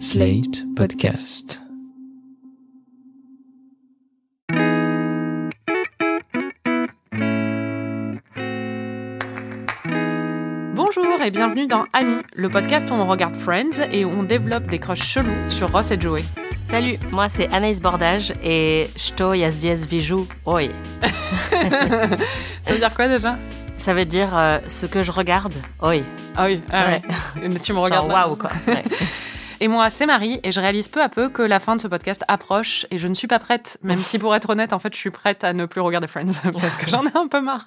Slate Podcast. Bonjour et bienvenue dans Ami, le podcast où on regarde Friends et où on développe des crushs chelous sur Ross et Joey. Salut, moi c'est Anaïs Bordage et Sto Yazdiez Vijou Oi. Ça veut dire quoi déjà? Ça veut dire euh, ce que je regarde. Oi. Ah oui, ah Ouais. ouais. Mais tu me regardes waouh quoi. Ouais. Et moi, c'est Marie et je réalise peu à peu que la fin de ce podcast approche et je ne suis pas prête, même si pour être honnête, en fait, je suis prête à ne plus regarder Friends parce que j'en ai un peu marre.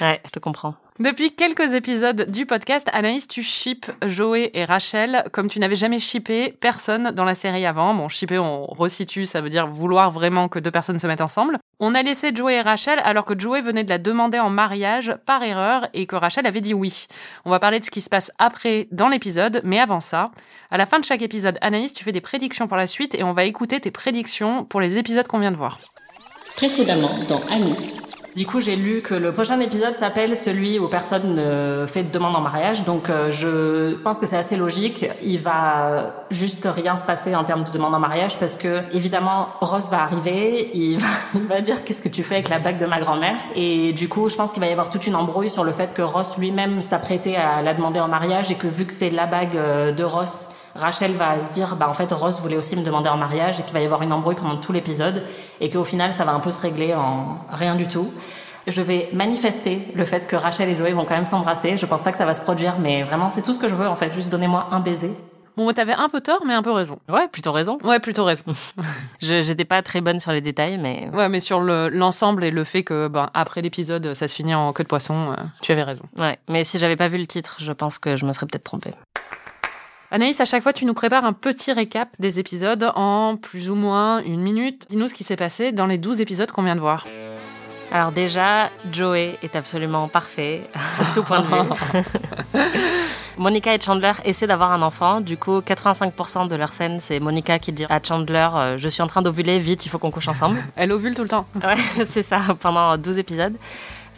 ouais, je te comprends. Depuis quelques épisodes du podcast, Anaïs, tu shippes Joey et Rachel comme tu n'avais jamais shippé personne dans la série avant. Bon, shipper, on resitue, ça veut dire vouloir vraiment que deux personnes se mettent ensemble. On a laissé Joey et Rachel alors que Joey venait de la demander en mariage par erreur et que Rachel avait dit oui. On va parler de ce qui se passe après dans l'épisode, mais avant ça, à la fin de chaque épisode, Anaïs, tu fais des prédictions pour la suite et on va écouter tes prédictions pour les épisodes qu'on vient de voir. Précédemment dans Annie. Du coup, j'ai lu que le prochain épisode s'appelle celui où personne ne fait de demande en mariage. Donc, euh, je pense que c'est assez logique. Il va juste rien se passer en termes de demande en mariage parce que, évidemment, Ross va arriver. Il va, il va dire qu'est-ce que tu fais avec la bague de ma grand-mère? Et du coup, je pense qu'il va y avoir toute une embrouille sur le fait que Ross lui-même s'apprêtait à la demander en mariage et que vu que c'est la bague euh, de Ross, Rachel va se dire, bah en fait Ross voulait aussi me demander en mariage et qu'il va y avoir une embrouille pendant tout l'épisode et qu'au final ça va un peu se régler en rien du tout. Je vais manifester le fait que Rachel et Joey vont quand même s'embrasser. Je pense pas que ça va se produire, mais vraiment c'est tout ce que je veux en fait. Juste donnez-moi un baiser. Bon, t'avais un peu tort, mais un peu raison. Ouais, plutôt raison. Ouais, plutôt raison. Je j'étais pas très bonne sur les détails, mais Ouais, mais sur le- l'ensemble et le fait que, ben, après l'épisode, ça se finit en queue de poisson, euh, tu avais raison. ouais. Mais si j'avais pas vu le titre, je pense que je me serais peut-être trompée. Anaïs, à chaque fois, tu nous prépares un petit récap des épisodes en plus ou moins une minute. Dis-nous ce qui s'est passé dans les 12 épisodes qu'on vient de voir. Alors déjà, Joey est absolument parfait à tout point de vue. Monica et Chandler essaient d'avoir un enfant. Du coup, 85% de leur scène, c'est Monica qui dit à Chandler euh, Je suis en train d'ovuler, vite, il faut qu'on couche ensemble. Elle ovule tout le temps. Ouais, c'est ça, pendant 12 épisodes.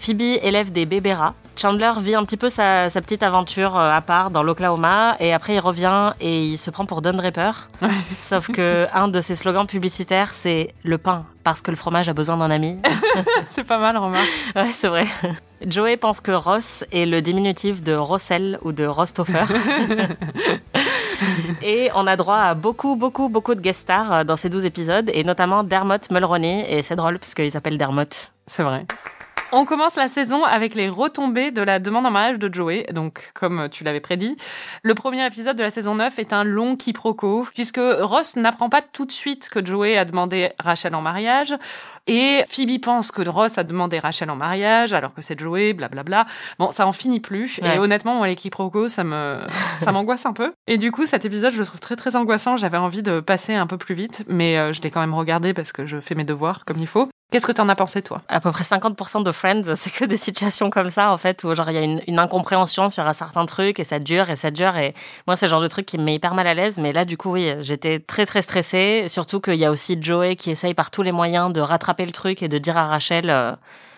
Phoebe élève des bébés rats. Chandler vit un petit peu sa, sa petite aventure euh, à part dans l'Oklahoma et après il revient et il se prend pour Don Draper. Sauf que un de ses slogans publicitaires c'est le pain parce que le fromage a besoin d'un ami. C'est pas mal, remarque. Ouais, c'est vrai. Joey pense que Ross est le diminutif de Rossel ou de Rostoffer. et on a droit à beaucoup, beaucoup, beaucoup de guest stars euh, dans ces 12 épisodes, et notamment Dermot Mulroney. Et c'est drôle parce qu'il s'appelle Dermot. C'est vrai. On commence la saison avec les retombées de la demande en mariage de Joey. Donc, comme tu l'avais prédit, le premier épisode de la saison 9 est un long quiproquo, puisque Ross n'apprend pas tout de suite que Joey a demandé Rachel en mariage, et Phoebe pense que Ross a demandé Rachel en mariage, alors que c'est Joey, blablabla. Bon, ça en finit plus, et honnêtement, moi, les quiproquos, ça me, ça m'angoisse un peu. Et du coup, cet épisode, je le trouve très, très angoissant. J'avais envie de passer un peu plus vite, mais euh, je l'ai quand même regardé parce que je fais mes devoirs comme il faut. Qu'est-ce que t'en as pensé, toi? À peu près 50% de Friends, c'est que des situations comme ça, en fait, où genre il y a une, une incompréhension sur un certain truc et ça dure et ça dure. Et moi, c'est le genre de truc qui me met hyper mal à l'aise. Mais là, du coup, oui, j'étais très, très stressée. Surtout qu'il y a aussi Joey qui essaye par tous les moyens de rattraper le truc et de dire à Rachel. euh,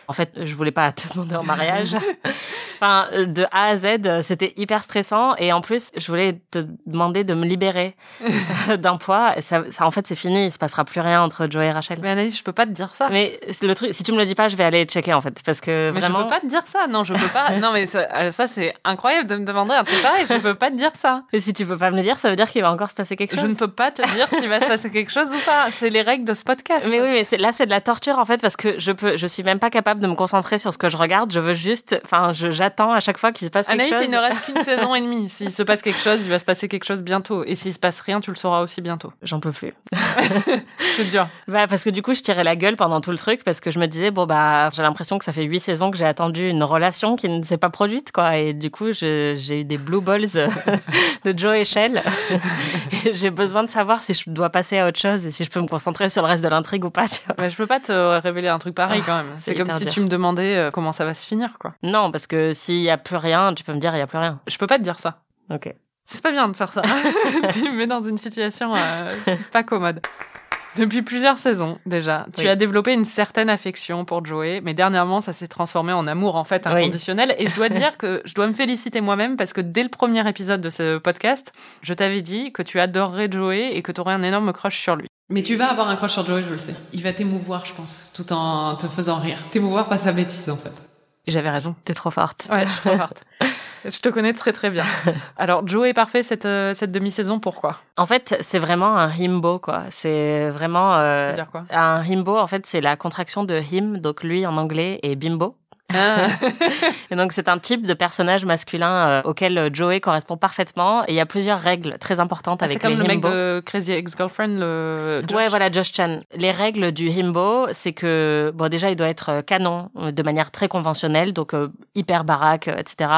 en fait, je voulais pas te demander en mariage. enfin, de A à Z, c'était hyper stressant. Et en plus, je voulais te demander de me libérer d'un poids. Ça, ça, en fait, c'est fini. Il se passera plus rien entre Joey et Rachel. Mais Anaïs, je peux pas te dire ça. Mais le truc, si tu me le dis pas, je vais aller checker en fait, parce que Mais vraiment. je peux pas te dire ça. Non, je peux pas. non, mais ça, euh, ça, c'est incroyable de me demander un truc pareil. Je peux pas te dire ça. Et si tu peux pas me le dire, ça veut dire qu'il va encore se passer quelque chose. Je ne peux pas te dire s'il va se passer quelque chose ou pas. C'est les règles de ce podcast. Mais oui, mais là c'est de la torture en fait parce que je peux, je suis même pas capable de me concentrer sur ce que je regarde. Je veux juste, enfin, je- j'attends à chaque fois qu'il se passe quelque Anaïs, chose. il ne reste qu'une saison et demie. S'il se passe quelque chose, il va se passer quelque chose bientôt. Et s'il se passe rien, tu le sauras aussi bientôt. J'en peux plus. C'est dur. Bah, parce que du coup, je tirais la gueule pendant tout le truc parce que je me disais, bon, bah, j'ai l'impression que ça fait huit saisons que j'ai attendu une relation qui ne s'est pas produite, quoi. Et du coup, j'ai eu des blue balls de Joe et Shell. J'ai besoin de savoir si je dois passer à autre chose et si je peux me concentrer sur le reste de l'intrigue ou pas, tu vois. Mais je peux pas te révéler un truc pareil quand même. Ah, C'est comme si dur. tu me demandais euh, comment ça va se finir, quoi. Non, parce que s'il y a plus rien, tu peux me dire, il y a plus rien. Je peux pas te dire ça. Ok. C'est pas bien de faire ça. tu me mets dans une situation euh, pas commode. Depuis plusieurs saisons déjà, tu Oui. as développé une certaine affection pour Joey, mais dernièrement ça s'est transformé en amour en fait Oui. inconditionnel. Et je dois dire que je dois me féliciter moi-même parce que dès le premier épisode de ce podcast, je t'avais dit que tu adorerais Joey et que tu aurais un énorme crush sur lui. Mais tu vas avoir un crush sur Joey, je le sais. Il va t'émouvoir, je pense, tout en te faisant rire. T'émouvoir par sa bêtise, en fait. J'avais raison. T'es trop forte. Ouais, je suis trop forte. Je te connais très très bien. Alors Joey est parfait cette euh, cette demi-saison. Pourquoi? En fait, c'est vraiment un himbo, quoi. C'est vraiment euh, C'est-à-dire quoi? un himbo. En fait, c'est la contraction de him, donc lui en anglais, et bimbo. Ah. Et donc c'est un type de personnage masculin euh, auquel euh, Joey correspond parfaitement. Et il y a plusieurs règles très importantes C'est avec comme les le mec himbo. de Crazy Ex-Girlfriend, le Josh? Ouais, voilà, Josh Chan. Les règles du himbo, c'est que, bon, déjà, il doit être euh, canon de manière très conventionnelle, donc euh, hyper baraque, etc.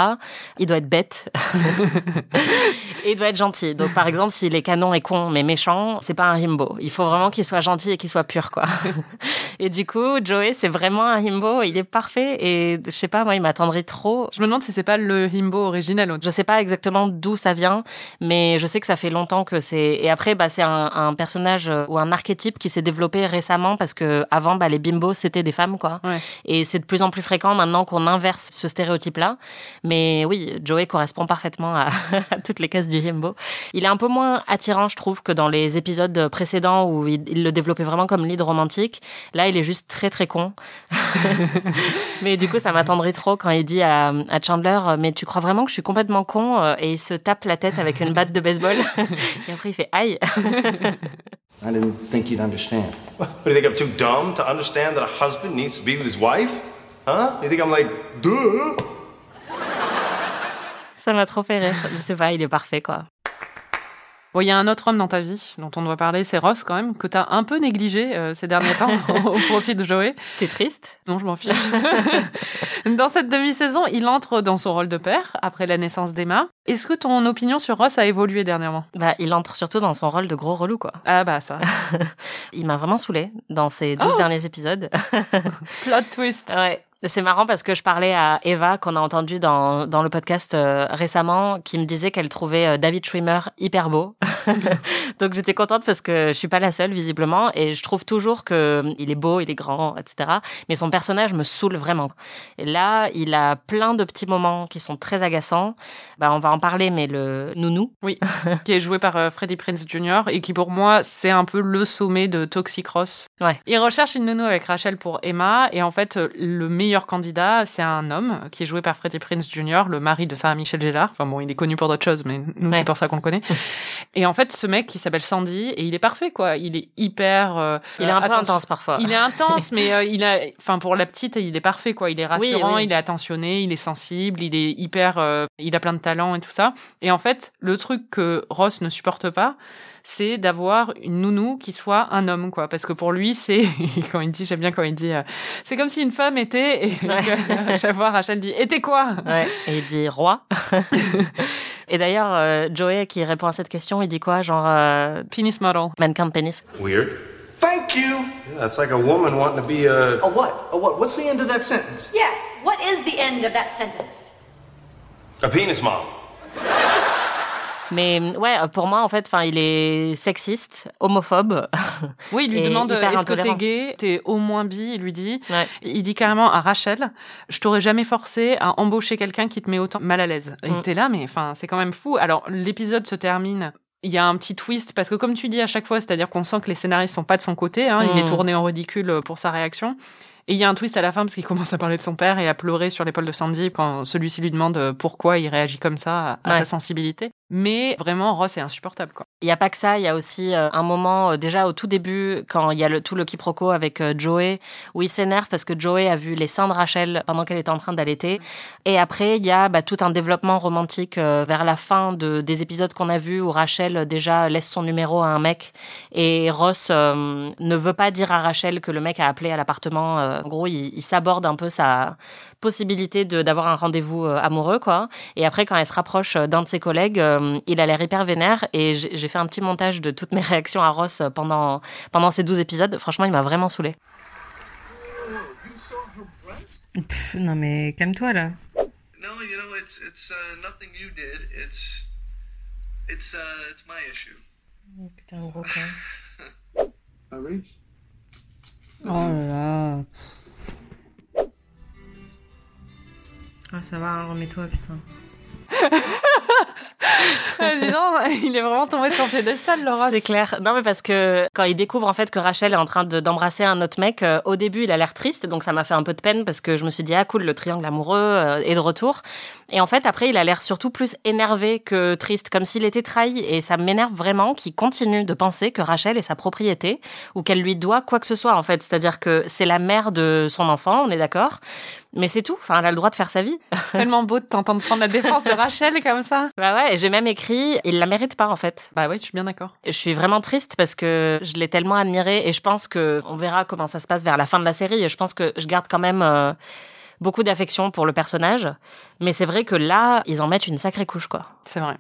Il doit être bête. et il doit être gentil. Donc, par exemple, s'il est canon et con, mais méchant, c'est pas un himbo. Il faut vraiment qu'il soit gentil et qu'il soit pur, quoi. et du coup, Joey, c'est vraiment un himbo. Il est parfait et, je sais pas, moi, il m'attendrait trop. Je me demande si c'est pas le himbo originel. Je sais pas exactement d'où ça vient, mais je sais que ça fait longtemps que c'est. Et après, bah, c'est un, un personnage euh, ou un archétype qui s'est développé récemment parce que avant, bah, les bimbos c'était des femmes, quoi. Ouais. Et c'est de plus en plus fréquent maintenant qu'on inverse ce stéréotype-là. Mais oui, Joey correspond parfaitement à, à toutes les cases du himbo. Il est un peu moins attirant, je trouve, que dans les épisodes précédents où il, il le développait vraiment comme lead romantique. Là, il est juste très très con. mais du coup, ça m'attendrait trop quand il dit à, à Chandler, mais tu crois vraiment que je suis complètement con euh, Et il se tape la tête avec une batte de baseball. Et après, il fait aïe. I didn't think you'd understand. What do you think I'm too dumb to understand that a husband needs to be with his wife? Huh? You think I'm like, duh? Ça m'a trop fait rire. Je sais pas, il est parfait, quoi. Bon, il y a un autre homme dans ta vie dont on doit parler, c'est Ross quand même, que t'as un peu négligé euh, ces derniers temps au profit de Joey. T'es triste? Non, je m'en fiche. dans cette demi-saison, il entre dans son rôle de père après la naissance d'Emma. Est-ce que ton opinion sur Ross a évolué dernièrement? Bah, il entre surtout dans son rôle de gros relou, quoi. Ah bah ça. Il m'a vraiment saoulé dans ces 12 Oh. derniers épisodes. Plot twist. Ouais. C'est marrant parce que je parlais à Eva qu'on a entendu dans, dans le podcast euh, récemment qui me disait qu'elle trouvait euh, David Schwimmer hyper beau. Donc j'étais contente parce que je suis pas la seule visiblement et je trouve toujours que euh, il est beau, il est grand, etc. Mais son personnage me saoule vraiment. Et là, il a plein de petits moments qui sont très agaçants. Bah on va en parler mais le nounou. Oui, qui est joué par euh, Freddie Prince Jr. et qui pour moi c'est un peu le sommet de Toxic Ross. Ouais. Il recherche une nounou avec Rachel pour Emma et en fait le meilleur candidat c'est un homme qui est joué par Freddie Prince Jr. le mari de Sarah Michelle Gellar. Enfin bon il est connu pour d'autres choses mais nous Ouais. c'est pour ça qu'on le connaît. et en fait ce mec qui s'appelle Sandy et il est parfait quoi. Il est hyper. euh, Il est un peu attention- intense parfois. Il est intense, mais euh, il a, enfin pour la petite, il est parfait quoi. Il est rassurant, oui. il est attentionné, il est sensible, il est hyper, euh, il a plein de talents et tout ça. Et en fait, le truc que Ross ne supporte pas, c'est d'avoir une nounou qui soit un homme quoi. Parce que pour lui, c'est quand il dit, j'aime bien quand il dit, euh, c'est comme si une femme était. Et que, à chaque fois, Rachel dit, était quoi? Ouais. Et il dit roi. et d'ailleurs, euh, Joey qui répond à cette question, il dit quoi? Genre euh, Penis model. mannequin de pénis. Weird. Thank you. Yeah, it's like a woman wanting to be a. A what? A what? What's the end of that sentence? Yes, what is the end of that sentence? a penis mom. Mais ouais, pour moi, en fait, enfin, il est sexiste, homophobe. Oui, il lui Et demande est-ce que t'es gay? T'es au moins bi Il lui dit. Ouais. Il dit carrément à Rachel, je t'aurais jamais forcé à embaucher quelqu'un qui te met autant mal à l'aise. Et Mm. t'es là, mais enfin, c'est quand même fou. Alors, l'épisode se termine. Il y a un petit twist parce que comme tu dis à chaque fois, c'est-à-dire qu'on sent que les scénaristes sont pas de son côté. Hein, Il Mm. est tourné en ridicule pour sa réaction. Et il y a un twist à la fin parce qu'il commence à parler de son père et à pleurer sur l'épaule de Sandy quand celui-ci lui demande pourquoi il réagit comme ça à, Ouais. sa sensibilité. Mais vraiment, Ross est insupportable, quoi. Il y a pas que ça, il y a aussi euh, un moment euh, déjà au tout début quand il y a le tout le quiproquo avec euh, Joey où il s'énerve parce que Joey a vu les seins de Rachel pendant qu'elle était en train d'allaiter. Et après il y a bah, tout un développement romantique vers la fin de des épisodes qu'on a vus où Rachel déjà laisse son numéro à un mec. Et Ross euh, ne veut pas dire à Rachel que le mec a appelé à l'appartement en gros il, il s'aborde un peu sa possibilité de d'avoir un rendez-vous euh, amoureux quoi et après quand elle se rapproche euh, d'un de ses collègues euh, il a l'air hyper vénère et j'ai fait un petit montage de toutes mes réactions à Ross pendant pendant ces 12 épisodes franchement il m'a vraiment saoulé non mais calme-toi là No, you know, it's it's uh, nothing you did. It's it's uh, it's my issue. putain gros con Tyrese? Oh là là. Ah, ça va, remets-toi, putain. Euh, dis donc, il est vraiment tombé de son piédestal, Laura. C'est clair. Non, mais parce que quand il découvre en fait que Rachel est en train de- d'embrasser un autre mec, euh, au début il a l'air triste, donc ça m'a fait un peu de peine parce que je me suis dit ah cool le triangle amoureux euh, est de retour. Et en fait après il a l'air surtout plus énervé que triste, comme s'il était trahi. Et ça m'énerve vraiment qu'il continue de penser que Rachel est sa propriété ou qu'elle lui doit quoi que ce soit en fait. C'est-à-dire que c'est la mère de son enfant, on est d'accord. Mais c'est tout. Enfin, elle a le droit de faire sa vie. C'est tellement beau de t'entendre prendre la défense de Rachel comme ça. Bah ouais, j'ai même écrit, il la mérite pas en fait. Bah oui, je suis bien d'accord. Je suis vraiment triste parce que je l'ai tellement admirée et je pense que on verra comment ça se passe vers la fin de la série. Et je pense que je garde quand même euh, beaucoup d'affection pour le personnage. Mais c'est vrai que là, ils en mettent une sacrée couche, quoi. C'est vrai.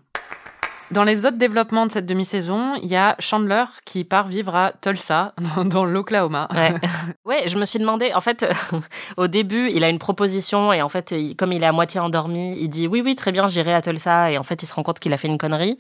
Dans les autres développements de cette demi-saison, il y a Chandler qui part vivre à Tulsa, dans l'Oklahoma. Ouais. ouais, je me suis demandé, en fait, au début, il a une proposition et en fait, il- comme il est à moitié endormi, il dit oui, oui, très bien, j'irai à Tulsa et en fait, il se rend compte qu'il a fait une connerie.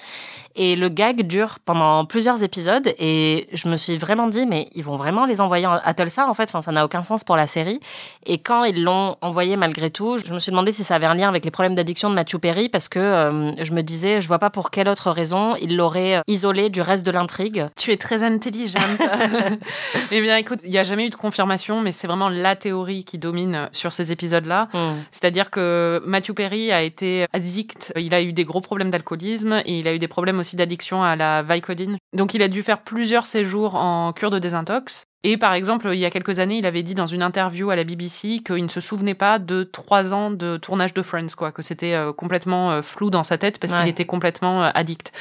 Et le gag dure pendant plusieurs épisodes et je me suis vraiment dit, mais ils vont vraiment les envoyer en- à Tulsa, en fait, enfin, ça n'a aucun sens pour la série. Et quand ils l'ont envoyé malgré tout, je me suis demandé si ça avait un lien avec les problèmes d'addiction de Matthew Perry parce que euh, je me disais, je vois pas pour quelle autre raison il l'aurait euh, isolé du reste de l'intrigue. Tu es très intelligente. eh bien, écoute, il n'y a jamais eu de confirmation, mais c'est vraiment la théorie qui domine sur ces épisodes-là. Hmm. C'est-à-dire que Matthew Perry a été addict, il a eu des gros problèmes d'alcoolisme et il a eu des problèmes aussi d'addiction à la Vicodine. Donc il a dû faire plusieurs séjours en cure de désintox. Et par exemple, il y a quelques années, il avait dit dans une interview à la BBC qu'il ne se souvenait pas de trois ans de tournage de Friends, quoi, que c'était euh, complètement euh, flou dans sa tête parce Ouais. qu'il était complètement euh, addict.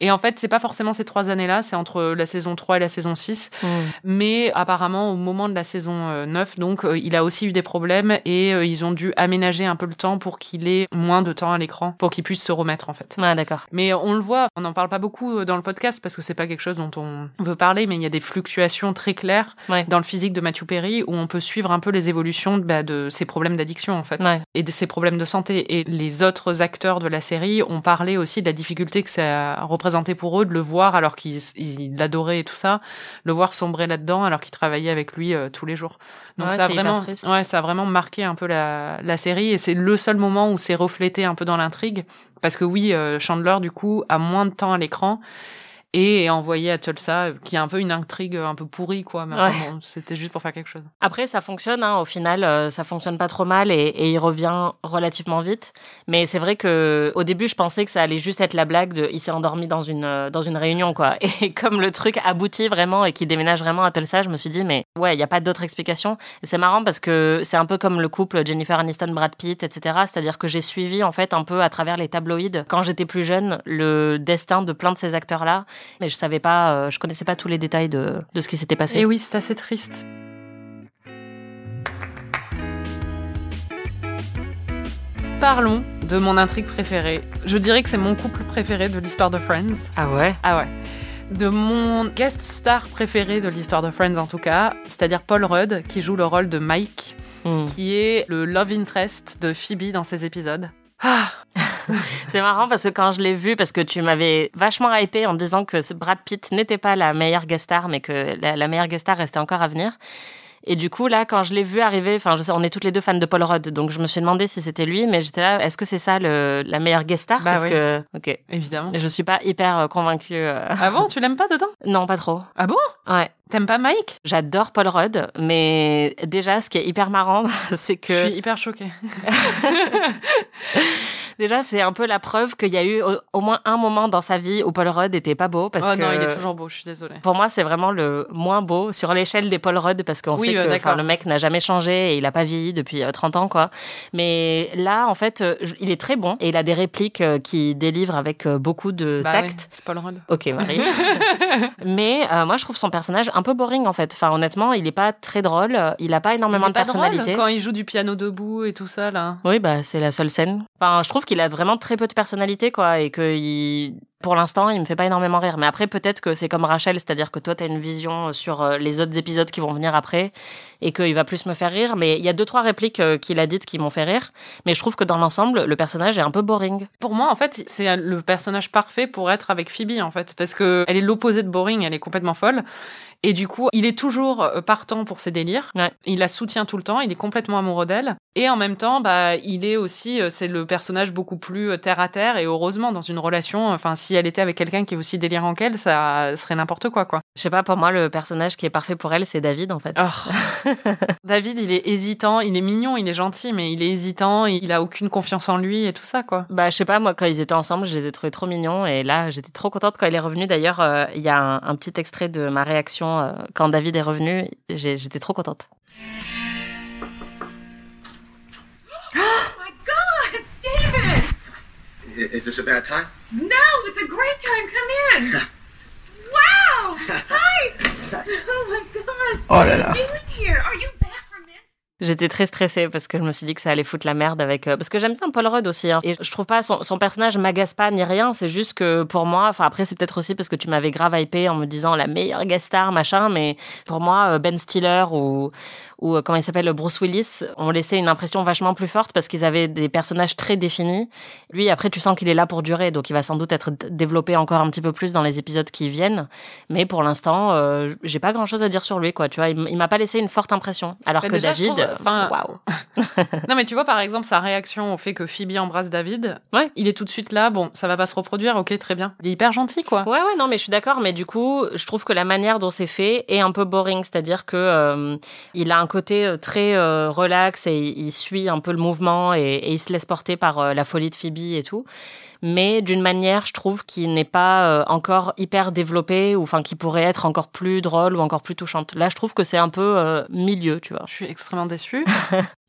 Et en fait, c'est pas forcément ces trois années-là, c'est entre la saison 3 et la saison 6. Hmm. Mais apparemment, au moment de la saison euh, 9, donc, euh, il a aussi eu des problèmes et euh, ils ont dû aménager un peu le temps pour qu'il ait moins de temps à l'écran, pour qu'il puisse se remettre, en fait. Ouais, d'accord. Mais on le voit, on n'en parle pas beaucoup euh, dans le podcast parce que c'est pas quelque chose dont on veut parler, mais il y a des fluctuations très claires Ouais. dans le physique de Matthew Perry où on peut suivre un peu les évolutions bah, de ses problèmes d'addiction, en fait Ouais. et de ses problèmes de santé. Et les autres acteurs de la série ont parlé aussi de la difficulté que ça a représenté pour eux de le voir alors qu'ils ils l'adoraient et tout ça, le voir sombrer là-dedans alors qu'ils travaillaient avec lui euh, tous les jours. Donc Ouais, ça a vraiment, ouais, ça a vraiment marqué un peu la, la série et c'est le seul moment où c'est reflété un peu dans l'intrigue parce que oui, euh, Chandler du coup a moins de temps à l'écran et est envoyé à Tulsa, qui est un peu une intrigue un peu pourrie quoi. Mais Ouais. bon, c'était juste pour faire quelque chose. Après, ça fonctionne. Hein, au final, euh, ça fonctionne pas trop mal et, et il revient relativement vite. Mais c'est vrai que au début, je pensais que ça allait juste être la blague de il s'est endormi dans une euh, dans une réunion quoi. Et comme le truc aboutit vraiment et qu'il déménage vraiment à Tulsa, je me suis dit mais ouais, il y a pas d'autre explication. Et c'est marrant parce que c'est un peu comme le couple Jennifer Aniston Brad Pitt, etc. C'est-à-dire que j'ai suivi en fait un peu à travers les tabloïds quand j'étais plus jeune le destin de plein de ces acteurs là. Mais je savais pas, euh, je connaissais pas tous les détails de de ce qui s'était passé. Et oui, c'est assez triste. Parlons de mon intrigue préférée. Je dirais que c'est mon couple préféré de l'histoire de Friends. Ah ouais? Ah ouais. De mon guest star préféré de l'histoire de Friends en tout cas, c'est-à-dire Paul Rudd qui joue le rôle de Mike, Hmm. qui est le love interest de Phoebe dans ces épisodes. Ah, C'est marrant parce que quand je l'ai vu, parce que tu m'avais vachement hypé en disant que Brad Pitt n'était pas la meilleure guest star, mais que la, la meilleure guest star restait encore à venir. Et du coup, là, quand je l'ai vu arriver, enfin, je sais, on est toutes les deux fans de Paul Rudd, donc je me suis demandé si c'était lui, mais j'étais là, est-ce que c'est ça le, la meilleure guest star? Bah Parce oui. que, ok. évidemment. Je suis pas hyper euh, convaincue. euh. Ah bon, tu l'aimes pas dedans? Non, pas trop. Ah bon? Ouais. T'aimes pas Mike? J'adore Paul Rudd, mais déjà, ce qui est hyper marrant, c'est que. Je suis hyper choquée. Déjà, c'est un peu la preuve qu'il y a eu au, au moins un moment dans sa vie où Paul Rudd était pas beau parce oh que non, il est toujours beau, je suis désolée. pour moi, c'est vraiment le moins beau sur l'échelle des Paul Rudd parce qu'on Oui, sait euh, que le mec n'a jamais changé et il a pas vieilli depuis euh, 30 ans quoi. Mais là, en fait, euh, il est très bon et il a des répliques euh, qu'il délivre avec euh, beaucoup de Bah oui, tact. c'est Paul Rudd. Ok Marie. Mais euh, moi je trouve son personnage un peu boring en fait. Enfin honnêtement, il est pas très drôle, il a pas énormément Il est de pas drôle personnalité. quand il joue du piano debout et tout ça là. Oui, bah c'est la seule scène. Enfin, je trouve qu'il a vraiment très peu de personnalité, quoi, et que. Pour l'instant, il me fait pas énormément rire. Mais après, peut-être que c'est comme Rachel, c'est-à-dire que toi, tu as une vision sur euh, les autres épisodes qui vont venir après et qu'il va plus me faire rire. Mais il y a deux, trois répliques euh, qu'il a dites qui m'ont fait rire. Mais je trouve que dans l'ensemble, le personnage est un peu boring. Pour moi, en fait, c'est le personnage parfait pour être avec Phoebe, en fait, parce que elle est l'opposé de boring, elle est complètement folle. Et du coup, il est toujours euh, partant pour ses délires. Il la soutient tout le temps. Il est complètement amoureux d'elle. Et en même temps, bah, il est aussi, euh, c'est le personnage beaucoup plus euh, terre à terre. Et heureusement, dans une relation, enfin, si elle était avec quelqu'un qui est aussi délirant qu'elle, ça serait n'importe quoi, quoi. Je sais pas, pour moi, le personnage qui est parfait pour elle, c'est David, en fait. Oh. David, il est hésitant. Il est mignon, il est gentil, mais il est hésitant. Il a aucune confiance en lui et tout ça, quoi. Bah, je sais pas, moi, quand ils étaient ensemble, je les ai trouvés trop mignons. Et là, j'étais trop contente quand il est revenu. D'ailleurs, il y a un, un, petit extrait de ma réaction euh, quand David est revenu. J'étais trop contente. Oh my God, David! Is this a bad time? No, it's a great time. Come in. wow! Hi! Oh my gosh! Oh là là. Are you doing here? Are you back from this? J'étais très stressée parce que je me suis dit que ça allait foutre la merde avec euh, parce que j'aime bien Paul Rudd aussi hein. et je trouve pas son, son personnage m'agace pas ni rien c'est juste que pour moi enfin après c'est peut-être aussi parce que tu m'avais grave hypé en me disant la meilleure guest star machin mais pour moi euh, Ben Stiller ou ou euh, comment il s'appelle Bruce Willis ont laissé une impression vachement plus forte parce qu'ils avaient des personnages très définis. Lui après tu sens qu'il est là pour durer donc il va sans doute être développé encore un petit peu plus dans les épisodes qui viennent mais pour l'instant euh, j'ai pas grand chose à dire sur lui quoi tu vois il, m'a pas laissé une forte impression alors Bah, que déjà, David enfin, waouh non, mais tu vois, par exemple, sa réaction au fait que Phoebe embrasse David. Ouais. Il est tout de suite là. Bon, ça va pas se reproduire. Ok, très bien. Il est hyper gentil, quoi. Ouais, ouais, non, mais je suis d'accord. Mais du coup, je trouve que la manière dont c'est fait est un peu boring. C'est-à-dire que euh, il a un côté euh, très euh, relax et il suit un peu le mouvement et, et il se laisse porter par euh, la folie de Phoebe et tout. Mais d'une manière, je trouve, qui n'est pas euh, encore hyper développée ou enfin qui pourrait être encore plus drôle ou encore plus touchante. Là, je trouve que c'est un peu euh, milieu, tu vois. Je suis extrêmement déçue.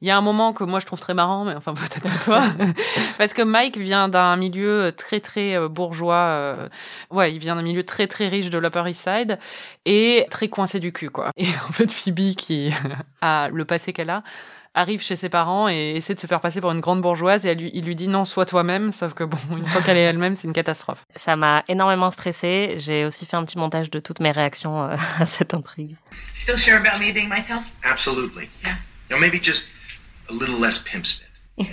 Il y a un moment que moi je trouve très marrant, mais enfin peut-être pas toi, parce que Mike vient d'un milieu très très euh, bourgeois. euh, Ouais, il vient d'un milieu très très riche de l'Upper East Side et très coincé du cul, quoi. Et en fait, Phoebe qui a le passé qu'elle a arrive chez ses parents et essaie de se faire passer pour une grande bourgeoise et elle lui, il lui dit non, sois toi-même, sauf que bon, une fois qu'elle est elle-même, c'est une catastrophe. Ça m'a énormément stressée. J'ai aussi fait un petit montage de toutes mes réactions euh, à cette intrigue. Still sure about me being myself? Absolutely. Yeah. Know, maybe just a little less pimp spit.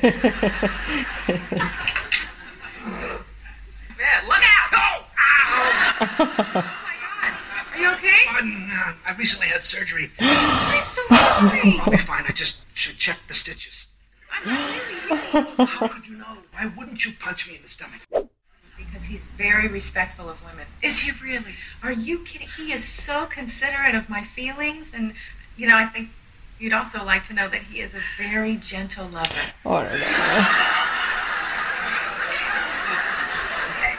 Yeah, look out! Oh! Ow! oh my god. Are you okay? Pardon, uh, I recently had surgery. I'm so sorry. I'll be fine. I just should check the stitches. I'm really How could you know? Why wouldn't you punch me in the stomach? because he's very respectful of women. Is he really? Are you kidding? He is so considerate of my feelings, and you know, I think you'd also like to know that he is a very gentle lover. Oh là là.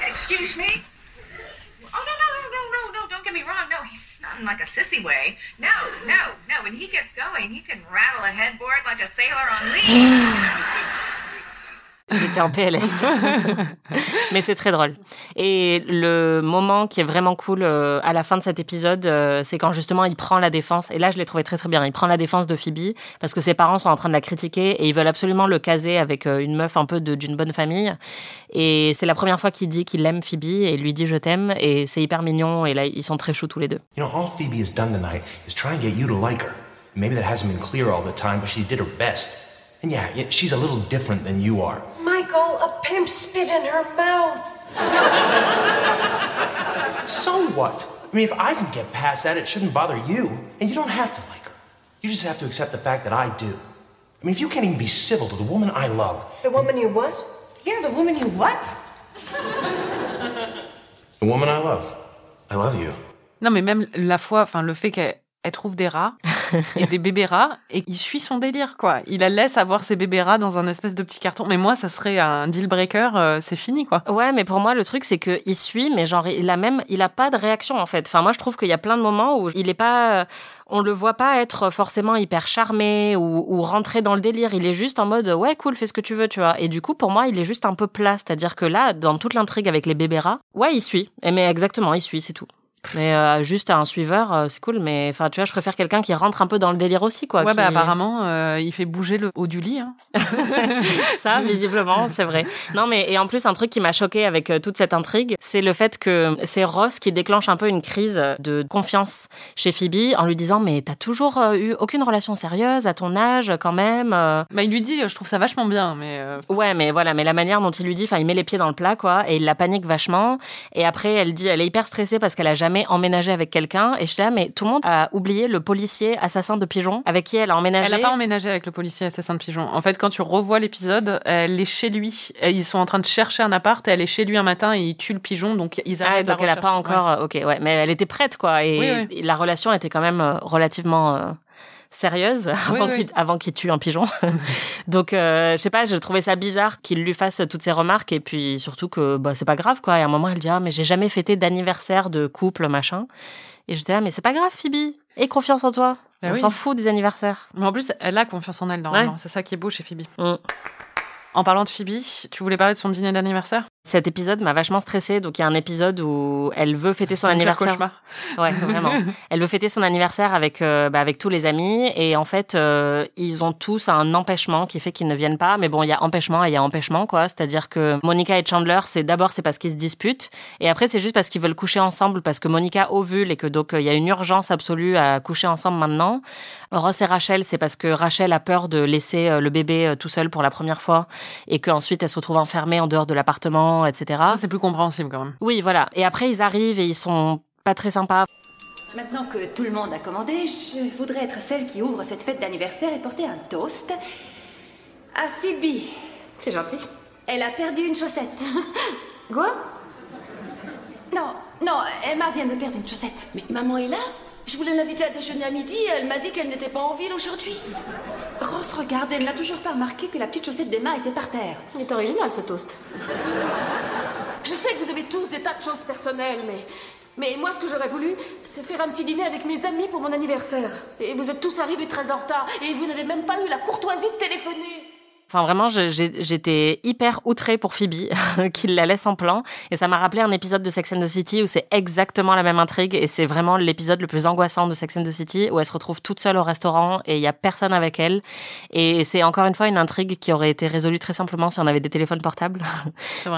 E- Excuse me? Oh no no no no no no! Don't get me wrong. No, he's not in like a sissy way. No no no. When he gets going, he can rattle a headboard like a sailor on leave. J'étais en PLS. Mais c'est très drôle. Et le moment qui est vraiment cool euh, à la fin de cet épisode, euh, c'est quand justement il prend la défense. Et là, je l'ai trouvé très très bien. Il prend la défense de Phoebe parce que ses parents sont en train de la critiquer et ils veulent absolument le caser avec euh, une meuf un peu de- d'une bonne famille. Et c'est la première fois qu'il dit qu'il aime Phoebe et il lui dit je t'aime. Et c'est hyper mignon. Et là, ils sont très choux tous les deux. You know, all Phoebe has done tonight is try and get you to like her. Maybe that hasn't been clear all the time, but she did her best. And yeah, yeah, she's a little different than you are. Michael, a pimp spit in her mouth. So what? I mean, if I can get past that, it shouldn't bother you. And you don't have to like her. You just have to accept the fact that I do. I mean, if you can't even be civil to the woman I love, The woman you what? Yeah, the woman you what? the woman I love, I love you. Non, mais même la fois, enfin, le fait qu'elle trouve des rats et des bébés rats et il suit son délire, quoi. Il la laisse avoir ses bébés rats dans un espèce de petit carton. Mais moi, ça serait un deal breaker, euh, c'est fini, quoi. Ouais, mais pour moi, le truc, c'est que il suit, mais genre, il a même, il a pas de réaction, en fait. Enfin, moi, je trouve qu'il y a plein de moments où il est pas, on le voit pas être forcément hyper charmé ou, ou rentrer dans le délire. Il est juste en mode, ouais, cool, fais ce que tu veux, tu vois. Et du coup, pour moi, il est juste un peu plat. C'est-à-dire que là, dans toute l'intrigue avec les bébés rats, ouais, il suit. Mais exactement, il suit, c'est tout. Mais euh, juste un suiveur, euh, c'est cool. Mais enfin, tu vois, je préfère quelqu'un qui rentre un peu dans le délire aussi, quoi. Ouais, qui- bah apparemment, euh, il fait bouger le haut du lit. Hein. ça, visiblement, c'est vrai. Non, mais et en plus, un truc qui m'a choqué avec euh, toute cette intrigue, c'est le fait que c'est Ross qui déclenche un peu une crise de confiance chez Phoebe en lui disant mais t'as toujours euh, eu aucune relation sérieuse à ton âge quand même. euh. Bah, il lui dit, je trouve ça vachement bien, mais euh, Ouais, mais voilà, mais la manière dont il lui dit, enfin, il met les pieds dans le plat, quoi, et il la panique vachement. Et après, elle dit, elle est hyper stressée parce qu'elle a jamais emménagé avec quelqu'un. Et je suis là, mais tout le monde a oublié le policier assassin de pigeons avec qui elle a emménagé. elle a pas emménagé avec le policier assassin de pigeon. En fait, quand tu revois l'épisode, elle est chez lui. Ils sont en train de chercher un appart et elle est chez lui un matin et il tue le pigeon, donc ils Ah, arrêtent la donc elle a pas encore. euh, Ok, ouais, mais elle était prête, quoi. Et, Oui, et la relation était quand même euh, relativement euh, sérieuse avant oui. qu'il tue un pigeon. donc, euh, je sais pas, je trouvais ça bizarre qu'il lui fasse toutes ces remarques et puis surtout que bah c'est pas grave, quoi. Et à un moment, elle dit ah mais j'ai jamais fêté d'anniversaire de couple, machin. Et j'étais là, mais c'est pas grave, Phoebe. Aie confiance en toi. Bah On oui. s'en fout des anniversaires. Mais en plus, elle a confiance en elle, normalement. Ouais. C'est ça qui est beau chez Phoebe. Mm. En parlant de Phoebe, tu voulais parler de son dîner d'anniversaire? Cet épisode m'a vachement stressée. Donc, il y a un épisode où elle veut fêter son anniversaire. cauchemar. Ouais, vraiment. Elle veut fêter son anniversaire avec euh, bah, avec tous les amis et en fait euh, ils ont tous un empêchement qui fait qu'ils ne viennent pas. Mais bon, il y a empêchement et il y a empêchement quoi. C'est-à-dire que Monica et Chandler, c'est d'abord c'est parce qu'ils se disputent et après c'est juste parce qu'ils veulent coucher ensemble parce que Monica ovule et que donc euh, il y a une urgence absolue à coucher ensemble maintenant. Ross et Rachel, c'est parce que Rachel a peur de laisser le bébé tout seul pour la première fois et qu'ensuite elle se retrouve enfermée en dehors de l'appartement, etc. C'est plus compréhensible quand même. Oui, voilà. Et après ils arrivent et ils sont pas très sympas. Maintenant que tout le monde a commandé, je voudrais être celle qui ouvre cette fête d'anniversaire et porter un toast à Phoebe. C'est gentil. Elle a perdu une chaussette. Quoi? Non, non, Emma vient de perdre une chaussette. Mais maman est là? Je voulais l'inviter à déjeuner à midi et elle m'a dit qu'elle n'était pas en ville aujourd'hui. Ross, regarde, elle n'a toujours pas remarqué que la petite chaussette d'Emma était par terre. Il est original ce toast. Je sais que vous avez tous des tas de choses personnelles, mais. Mais moi, ce que j'aurais voulu, c'est faire un petit dîner avec mes amis pour mon anniversaire. Et vous êtes tous arrivés très en retard, et vous n'avez même pas eu la courtoisie de téléphoner. Enfin, vraiment, j'étais hyper outrée pour Phoebe qu'il la laisse en plan. Et ça m'a rappelé un épisode de Sex and the City où c'est exactement la même intrigue. Et c'est vraiment l'épisode le plus angoissant de Sex and the City où elle se retrouve toute seule au restaurant et il y a personne avec elle. Et c'est encore une fois une intrigue qui aurait été résolue très simplement si on avait des téléphones portables.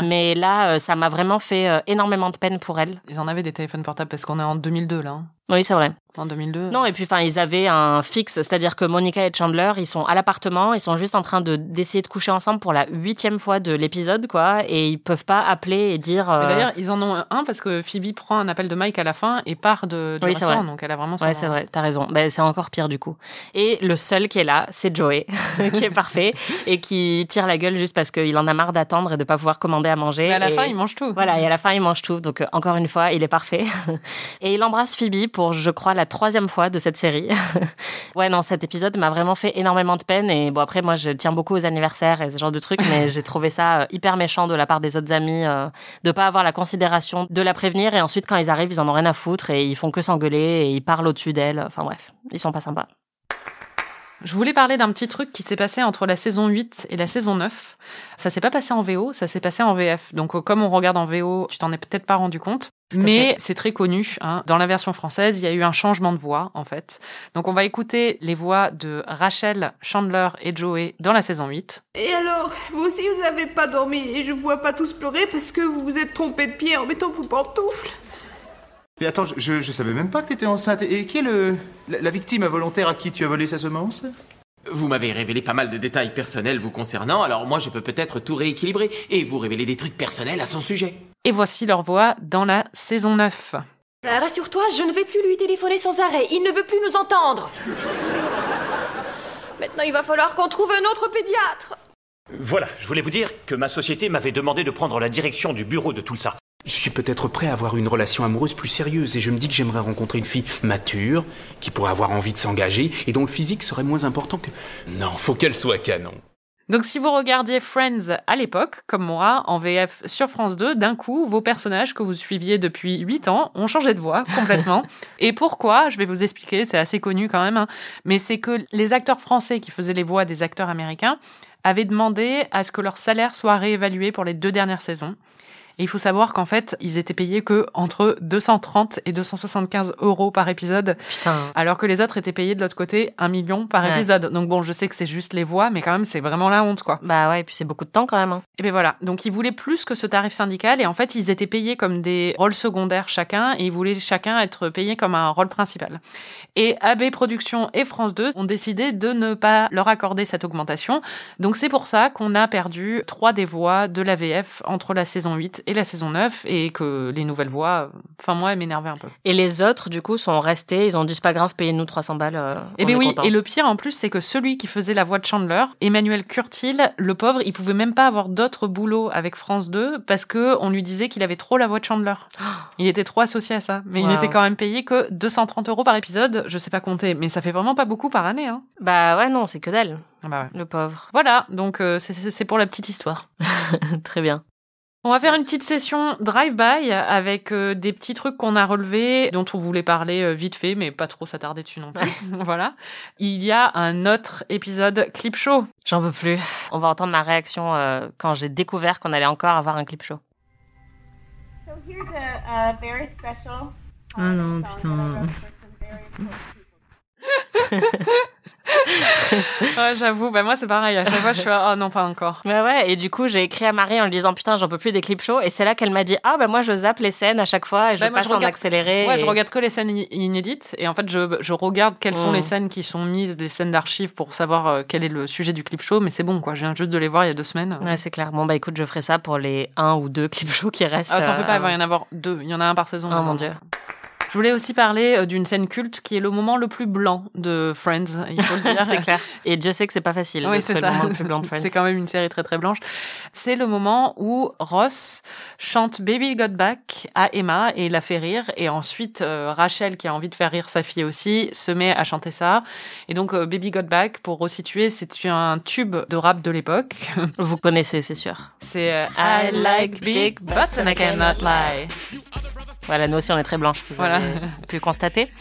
Mais là, euh, ça m'a vraiment fait euh, énormément de peine pour elle. Ils en avaient des téléphones portables parce qu'on est en 2002 là. Oui, c'est vrai. En 2002. Non, et puis enfin, ils avaient un fixe, c'est-à-dire que Monica et Chandler, ils sont à l'appartement, ils sont juste en train de d'essayer de coucher ensemble pour la huitième fois de l'épisode, quoi, et ils peuvent pas appeler et dire. Euh, D'ailleurs, ils en ont un parce que Phoebe prend un appel de Mike à la fin et part de, du Oui, c'est vrai. Donc elle a vraiment son- Ouais, c'est vrai, t'as raison. Ben, c'est encore pire du coup. Et le seul qui est là, c'est Joey, qui est parfait et qui tire la gueule juste parce qu'il en a marre d'attendre et de pas pouvoir commander à manger. Mais à la Et- fin, il mange tout. Voilà, et à la fin, il mange tout. Donc, euh, encore une fois, il est parfait. et il embrasse Phoebe pour, je crois, la troisième fois de cette série. ouais, non, cet épisode m'a vraiment fait énormément de peine. Et bon, après, moi, je tiens beaucoup aux anniversaires et ce genre de trucs, mais j'ai trouvé ça euh, hyper méchant de la part des autres amis euh, de pas avoir la considération de la prévenir. Et ensuite, quand ils arrivent, ils en ont rien à foutre et ils font que s'engueuler et ils parlent au-dessus d'elle. Enfin, bref, ils sont pas sympas. Je voulais parler d'un petit truc qui s'est passé entre la saison 8 et la saison 9. Ça s'est pas passé en VO, ça s'est passé en VF. Donc euh, comme on regarde en VO, tu t'en es peut-être pas rendu compte. Mais c'est très connu. Hein. Dans la version française, il y a eu un changement de voix, en fait. Donc on va écouter les voix de Rachel, Chandler et Joey dans la saison 8. Et alors, vous aussi vous n'avez pas dormi et je vous vois pas tous pleurer parce que vous vous êtes trompé de pied en mettant vos pantoufles. Mais attends, je- savais même pas que t'étais enceinte. Et qui est le la, la victime involontaire à qui tu as volé sa semence? Vous m'avez révélé pas mal de détails personnels vous concernant, alors moi je peux peut-être tout rééquilibrer et vous révéler des trucs personnels à son sujet. Et voici leur voix dans la saison 9. Bah, Rassure-toi, je ne vais plus lui téléphoner sans arrêt. Il ne veut plus nous entendre. Maintenant, il va falloir qu'on trouve un autre pédiatre. Voilà, je voulais vous dire que ma société m'avait demandé de prendre la direction du bureau de tout ça. Je suis peut-être prêt à avoir une relation amoureuse plus sérieuse et je me dis que j'aimerais rencontrer une fille mature, qui pourrait avoir envie de s'engager et dont le physique serait moins important que... Non, faut qu'elle soit canon. Donc si vous regardiez Friends à l'époque, comme moi, en VF sur France 2, d'un coup, vos personnages que vous suiviez depuis 8 ans ont changé de voix complètement. Et pourquoi? Je vais vous expliquer, c'est assez connu quand même, hein. mais c'est que les acteurs français qui faisaient les voix des acteurs américains avaient demandé à ce que leur salaire soit réévalué pour les deux dernières saisons. Et il faut savoir qu'en fait, ils étaient payés que entre 230 et 275 euros par épisode. Putain. Alors que les autres étaient payés de l'autre côté un million par Ouais. épisode. Donc bon, je sais que c'est juste les voix, mais quand même, c'est vraiment la honte, quoi. Bah ouais, et puis c'est beaucoup de temps quand même. hein. Et ben voilà. Donc ils voulaient plus que ce tarif syndical et en fait ils étaient payés comme des rôles secondaires chacun et ils voulaient chacun être payés comme un rôle principal. Et AB Productions et France 2 ont décidé de ne pas leur accorder cette augmentation. Donc c'est pour ça qu'on a perdu trois des voix de la VF entre la saison 8 et la saison 9 et que les nouvelles voix, enfin moi, elles m'énervaient un peu. Et les autres, du coup, sont restés. Ils ont dit c'est pas grave, payez-nous 300 balles. euh, Eh est oui, content. et le pire en plus, c'est que celui qui faisait la voix de Chandler, Emmanuel Curtil, le pauvre, il pouvait même pas avoir d'autres boulots avec France 2 parce que on lui disait qu'il avait trop la voix de Chandler. Il était trop associé à ça, mais il Wow. était quand même payé que 230 euros par épisode. Je sais pas compter, mais ça fait vraiment pas beaucoup par année. Hein. Bah ouais, non, c'est que dalle. Ah bah ouais. Le pauvre. Voilà, donc euh, c'est pour la petite histoire. Très bien. On va faire une petite session drive-by avec euh, des petits trucs qu'on a relevés, dont on voulait parler euh, vite fait, mais pas trop s'attarder dessus non plus. voilà. Il y a un autre épisode clip show. J'en peux plus. On va entendre ma réaction euh, quand j'ai découvert qu'on allait encore avoir un clip show. So here's a, a very special. Ah non, putain. ouais, j'avoue, bah moi c'est pareil. À chaque fois, je suis ah non pas encore. Bah ouais, et du coup, j'ai écrit à Marie en lui disant putain, j'en peux plus des clips shows. Et c'est là qu'elle m'a dit ah bah moi je zappe les scènes à chaque fois et je Bah, moi, passe en regarde- accéléré. Ouais, et- je regarde que les scènes inédites et en fait je, je regarde quelles sont Mm. les scènes qui sont mises, les scènes d'archives pour savoir euh, quel est le sujet du clip show. Mais c'est bon quoi, je viens juste de les voir il y a deux semaines. Ouais, c'est clair. Bon bah écoute, je ferai ça pour les un ou deux clips shows qui restent. Ah, t'en fais pas, euh, il va y en avoir deux. Il y en a un par saison. Oh mon dieu. Je voulais aussi parler euh, d'une scène culte qui est le moment le plus blanc de Friends, il faut le dire. c'est clair. Et Dieu sait que c'est pas facile. Oui, c'est ça. le moment le plus blanc de Friends. C'est quand même une série très très blanche. C'est le moment où Ross chante Baby Got Back à Emma et la fait rire. Et ensuite, euh, Rachel, qui a envie de faire rire sa fille aussi, se met à chanter ça. Et donc, euh, Baby Got Back, pour resituer, c'est un tube de rap de l'époque. Vous connaissez, c'est sûr. C'est euh, I like big butts and I cannot lie. Voilà, nous aussi on est très blanches, vous Voilà. avez pu constater.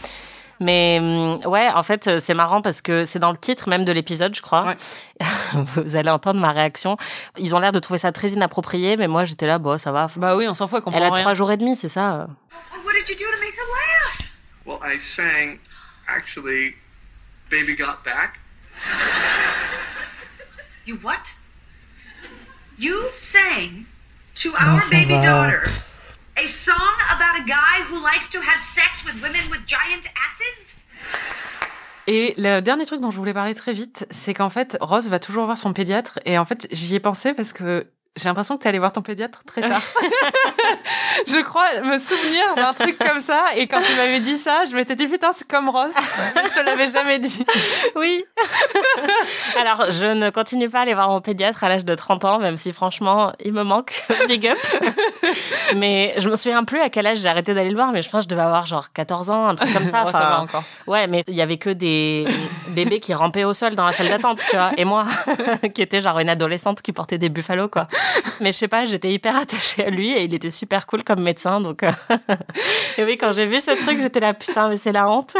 Mais hum, ouais, en fait, euh, c'est marrant parce que c'est dans le titre même de l'épisode, je crois. Vous allez entendre ma réaction. Ils ont l'air de trouver ça très inapproprié, mais moi j'étais là, bon, ça va. Bah oui, on s'en fout, elle comprend Elle a rien. trois jours et demi, c'est ça. What did you do to make her laugh? Well, I sang, actually, Baby Got Back. You what? You sang to our baby daughter a song about a guy who likes to have sex with women with giant asses? Et le dernier truc dont je voulais parler très vite, c'est qu'en fait, Rose va toujours voir son pédiatre. Et en fait, j'y ai pensé parce que j'ai l'impression que tu allé voir ton pédiatre très tard. je crois me souvenir d'un truc comme ça. Et quand tu m'avais dit ça, je m'étais dit, putain, c'est comme Rose. je te l'avais jamais dit. Oui. Alors, je ne continue pas à aller voir mon pédiatre à l'âge de 30 ans, même si franchement, il me manque. Big up. mais je me souviens plus à quel âge j'ai arrêté d'aller le voir, mais je pense que je devais avoir genre 14 ans, un truc comme ça. Ça va encore. Ouais, mais il y avait que des bébés qui rampaient au sol dans la salle d'attente, tu vois. Et moi, qui était genre une adolescente qui portait des buffalo, quoi. Mais je sais pas, j'étais hyper attachée à lui et il était super cool comme médecin, donc. euh, et oui, quand j'ai vu ce truc, j'étais là, putain, mais c'est la honte.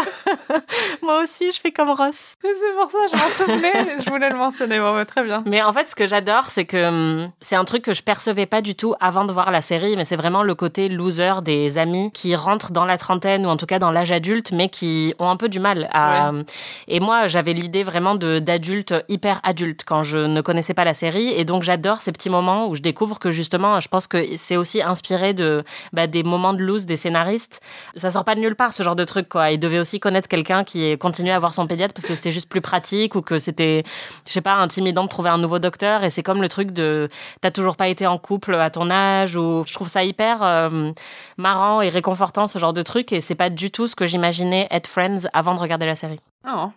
moi aussi, je fais comme Ross. C'est pour ça, je m'en souvenais. je voulais le mentionner. Bon, bah, très bien. Mais en fait, ce que j'adore, c'est que hum, c'est un truc que je percevais pas du tout avant de voir la série, mais c'est vraiment le côté loser des amis qui rentrent dans la trentaine ou en tout cas dans l'âge adulte, mais qui ont un peu du mal à. hum, Et moi, j'avais l'idée vraiment de d'adultes hyper adultes quand je ne connaissais pas la série, et donc j'adore ces petits moments où je découvre que justement, je pense que c'est aussi inspiré de bah, des moments de loose des scénaristes. Ça sort pas de nulle part ce genre de truc, quoi. Ils devaient aussi connaître quelqu'un qui continue à voir son pédiatre parce que c'était juste plus pratique ou que c'était, je sais pas, intimidant de trouver un nouveau docteur. Et c'est comme le truc de, t'as toujours pas été en couple à ton âge ou je trouve ça hyper euh, marrant et réconfortant ce genre de truc. Et c'est pas du tout ce que j'imaginais être Friends avant de regarder la série. Oh.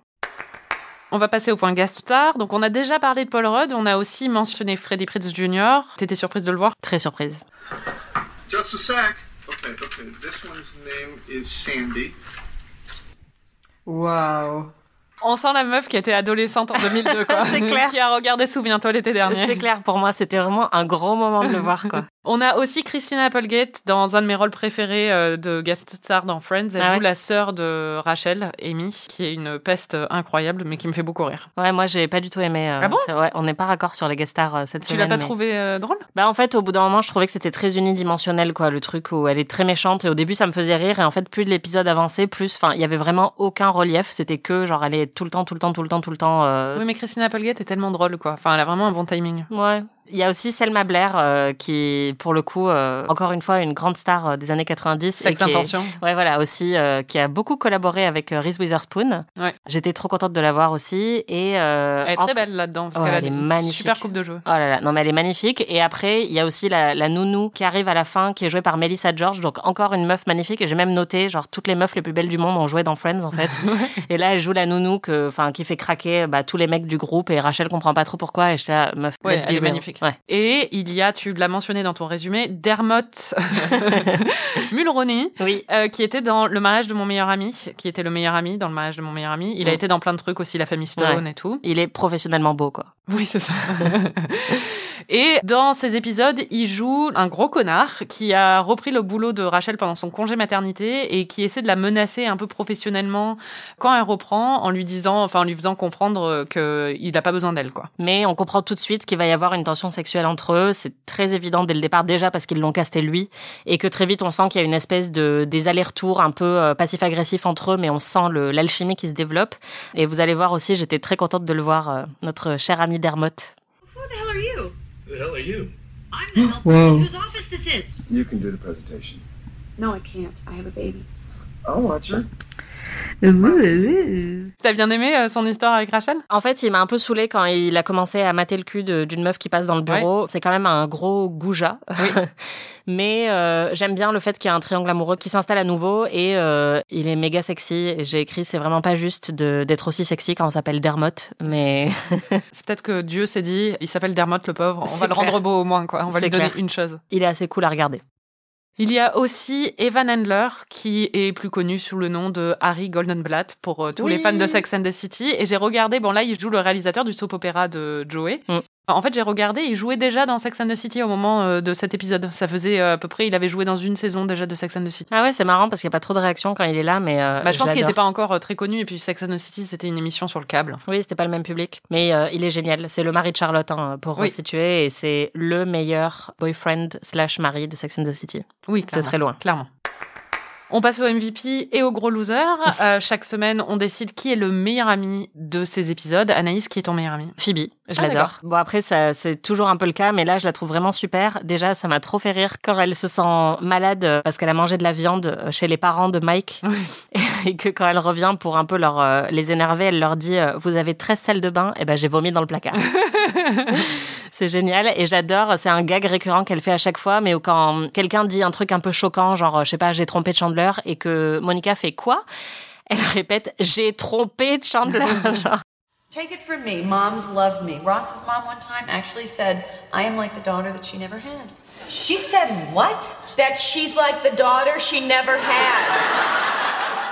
On va passer au point guest star. Donc, on a déjà parlé de Paul Rudd. On a aussi mentionné Freddie Prinze Jr. T'étais surprise de le voir? Très surprise. Just a sec. Okay, okay. This one's name is Sandy. Waouh. On sent la meuf qui était adolescente en 2002, quoi. C'est clair. Qui a regardé Souviens-toi l'été dernier. C'est clair, pour moi, c'était vraiment un gros moment de le voir, quoi. On a aussi Christina Applegate dans un de mes rôles préférés euh, de guest star dans Friends. Elle Ah joue ouais la sœur de Rachel, Amy, qui est une peste incroyable, mais qui me fait beaucoup rire. Ouais, moi j'ai pas du tout aimé. euh, Ah bon? ouais, on n'est pas raccord sur les guest stars euh, cette Tu semaine. l'as pas mais- trouvé euh, drôle? Bah en fait, au bout d'un moment, je trouvais que c'était très unidimensionnel, quoi, le truc où elle est très méchante. Et au début, ça me faisait rire. Et en fait, plus l'épisode avançait, plus, enfin, il y avait vraiment aucun relief. C'était que genre elle est tout le temps, tout le temps, tout le temps, tout le temps. euh, Oui, mais Christina Applegate est tellement drôle, quoi. Enfin, elle a vraiment un bon timing. Ouais. Il y a aussi Selma Blair euh, qui, pour le coup, euh, encore une fois, une grande star euh, des années 90. Sex et qui est- Intention. Ouais, voilà, aussi, euh, qui a beaucoup collaboré avec euh, Reese Witherspoon. Ouais. J'étais trop contente de la voir aussi. Et, euh, Elle est en- très belle là-dedans, parce Ouais, qu'elle a elle est une magnifique. super coupe de jeu. Oh là là, non mais elle est magnifique. Et après, il y a aussi la, la nounou qui arrive à la fin, qui est jouée par Melissa George. Donc encore une meuf magnifique. Et j'ai même noté, genre toutes les meufs les plus belles du monde ont joué dans Friends en fait. et là, elle joue la nounou que, enfin, qui fait craquer bah, tous les mecs du groupe. Et Rachel comprend pas trop pourquoi. Et je là, meuf, Ouais, elle est real. Magnifique. Ouais. Et il y a, tu l'as mentionné dans ton résumé, Dermot Mulroney, oui. euh, qui était dans Le mariage de mon meilleur ami, qui était le meilleur ami dans Le mariage de mon meilleur ami. Il a été dans plein de trucs aussi, La famille Stone Ouais. et tout. Il est professionnellement beau, quoi. Oui, c'est ça. Et dans ces épisodes, il joue un gros connard qui a repris le boulot de Rachel pendant son congé maternité et qui essaie de la menacer un peu professionnellement quand elle reprend en lui disant, enfin en lui faisant comprendre qu'il n'a pas besoin d'elle, quoi. Mais on comprend tout de suite qu'il va y avoir une tension sexuelle entre eux. C'est très évident dès le départ déjà parce qu'ils l'ont casté lui et que très vite on sent qu'il y a une espèce de des allers-retours un peu euh, passif-agressif entre eux, mais on sent le- l'alchimie qui se développe. Et vous allez voir aussi, j'étais très contente de le voir, euh, notre cher ami Dermot. Who the hell are you? The hell are you? I'm the health Whoa. person whose office this is. You can do the presentation. No, I can't. I have a baby. I'll watch her. T'as bien aimé euh, son histoire avec Rachel? En fait, il m'a un peu saoulé quand il a commencé à mater le cul d'une meuf qui passe dans le bureau. C'est quand même un gros goujat. Mais euh, j'aime bien le fait qu'il y a un triangle amoureux qui s'installe à nouveau et euh, il est méga sexy. Et J'ai écrit, c'est vraiment pas juste de- d'être aussi sexy quand on s'appelle Dermot, mais C'est peut-être que Dieu s'est dit, il s'appelle Dermot le pauvre, on va le rendre beau au moins, quoi. On va lui donner clair. une chose. il est assez cool à regarder. Il y a aussi Evan Handler, qui est plus connu sous le nom de Harry Goldenblatt pour euh, tous les fans de Sex and the City. Et j'ai regardé, bon là, il joue le réalisateur du soap opéra de Joey. Mm. En fait, j'ai regardé, il jouait déjà dans Sex and the City au moment euh, de cet épisode. Ça faisait euh, à peu près, il avait joué dans une saison déjà de Sex and the City. Ah ouais, c'est marrant parce qu'il n'y a pas trop de réactions quand il est là, mais euh, Bah, je pense qu'il n'était pas encore euh, très connu. Et puis Sex and the City, c'était une émission sur le câble. Oui, c'était pas le même public, mais euh, il est génial. C'est le mari de Charlotte hein, pour Oui. resituer et c'est le meilleur boyfriend slash mari de Sex and the City. Oui, de clairement. très loin. Clairement. On passe au MVP et au gros loser. Euh, chaque semaine, on décide qui est le meilleur ami de ces épisodes. Anaïs, qui est ton meilleur ami Phoebe, je Ah, l'adore. Bon après ça c'est toujours un peu le cas, mais là je la trouve vraiment super. Déjà ça m'a trop fait rire quand elle se sent malade euh, parce qu'elle a mangé de la viande euh, chez les parents de Mike et que quand elle revient pour un peu leur euh, les énerver, elle leur dit euh, vous avez 13 salles de bain et ben j'ai vomi dans le placard. c'est génial et j'adore. C'est un gag récurrent qu'elle fait à chaque fois, mais quand quelqu'un dit un truc un peu choquant, genre je sais pas j'ai trompé Chandler et que Monica fait quoi? Elle répète j'ai trompé Chandler. genre. Take it from me, moms love me. Ross's mom one time actually said, I am like the daughter that she never had. She said what? That she's like the daughter she never had.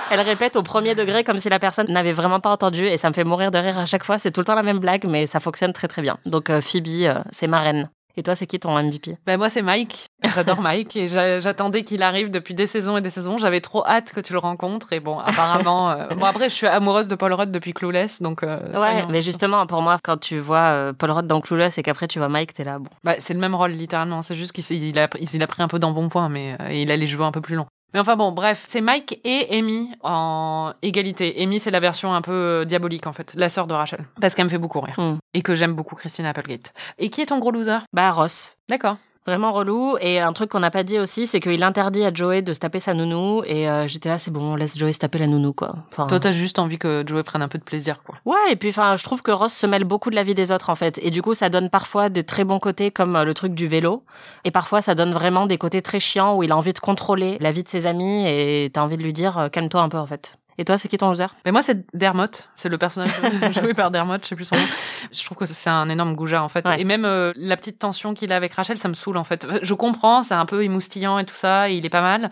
Elle répète au premier degré comme si la personne n'avait vraiment pas entendu et ça me fait mourir de rire à chaque fois. C'est tout le temps la même blague, mais ça fonctionne très très bien. Donc euh, Phoebe, euh, c'est ma reine. Et toi, c'est qui ton MVP Ben moi c'est Mike. J'adore Mike et j'a- j'attendais qu'il arrive depuis des saisons et des saisons. J'avais trop hâte que tu le rencontres et bon apparemment euh, bon après je suis amoureuse de Paul Rudd depuis Clueless donc euh, Ouais, mais justement, pour moi, quand tu vois euh, Paul Rudd dans Clueless et qu'après tu vois Mike, t'es là, bon. Bah, c'est le même rôle littéralement. C'est juste qu'il il a, il a pris un peu dans bon point mais euh, il a les cheveux un peu plus longs. Mais enfin bon, bref, c'est Mike et Amy en égalité. Amy, c'est la version un peu euh, diabolique en fait, la sœur de Rachel, parce qu'elle me fait beaucoup rire Hmm. et que j'aime beaucoup Christine Applegate. Et qui est ton gros loser? Bah, Ross. D'accord. Vraiment relou. Et un truc qu'on n'a pas dit aussi, c'est qu'il interdit à Joey de se taper sa nounou. Et euh, j'étais là, c'est bon, laisse Joey se taper la nounou, quoi. Enfin, Toi, t'as juste envie que Joey prenne un peu de plaisir, quoi. Ouais, et puis enfin, je trouve que Ross se mêle beaucoup de la vie des autres en fait, et du coup, ça donne parfois des très bons côtés comme euh, le truc du vélo, et parfois ça donne vraiment des côtés très chiants où il a envie de contrôler la vie de ses amis et t'as envie de lui dire euh, calme-toi un peu en fait. Et toi, c'est qui ton loser? Mais moi, c'est Dermot. C'est le personnage joué par Dermot, je sais plus son nom. Je trouve que c'est un énorme goujat, en fait. Ouais. Et même euh, la petite tension qu'il a avec Rachel, ça me saoule, en fait. Je comprends, c'est un peu émoustillant et tout ça, et il est pas mal.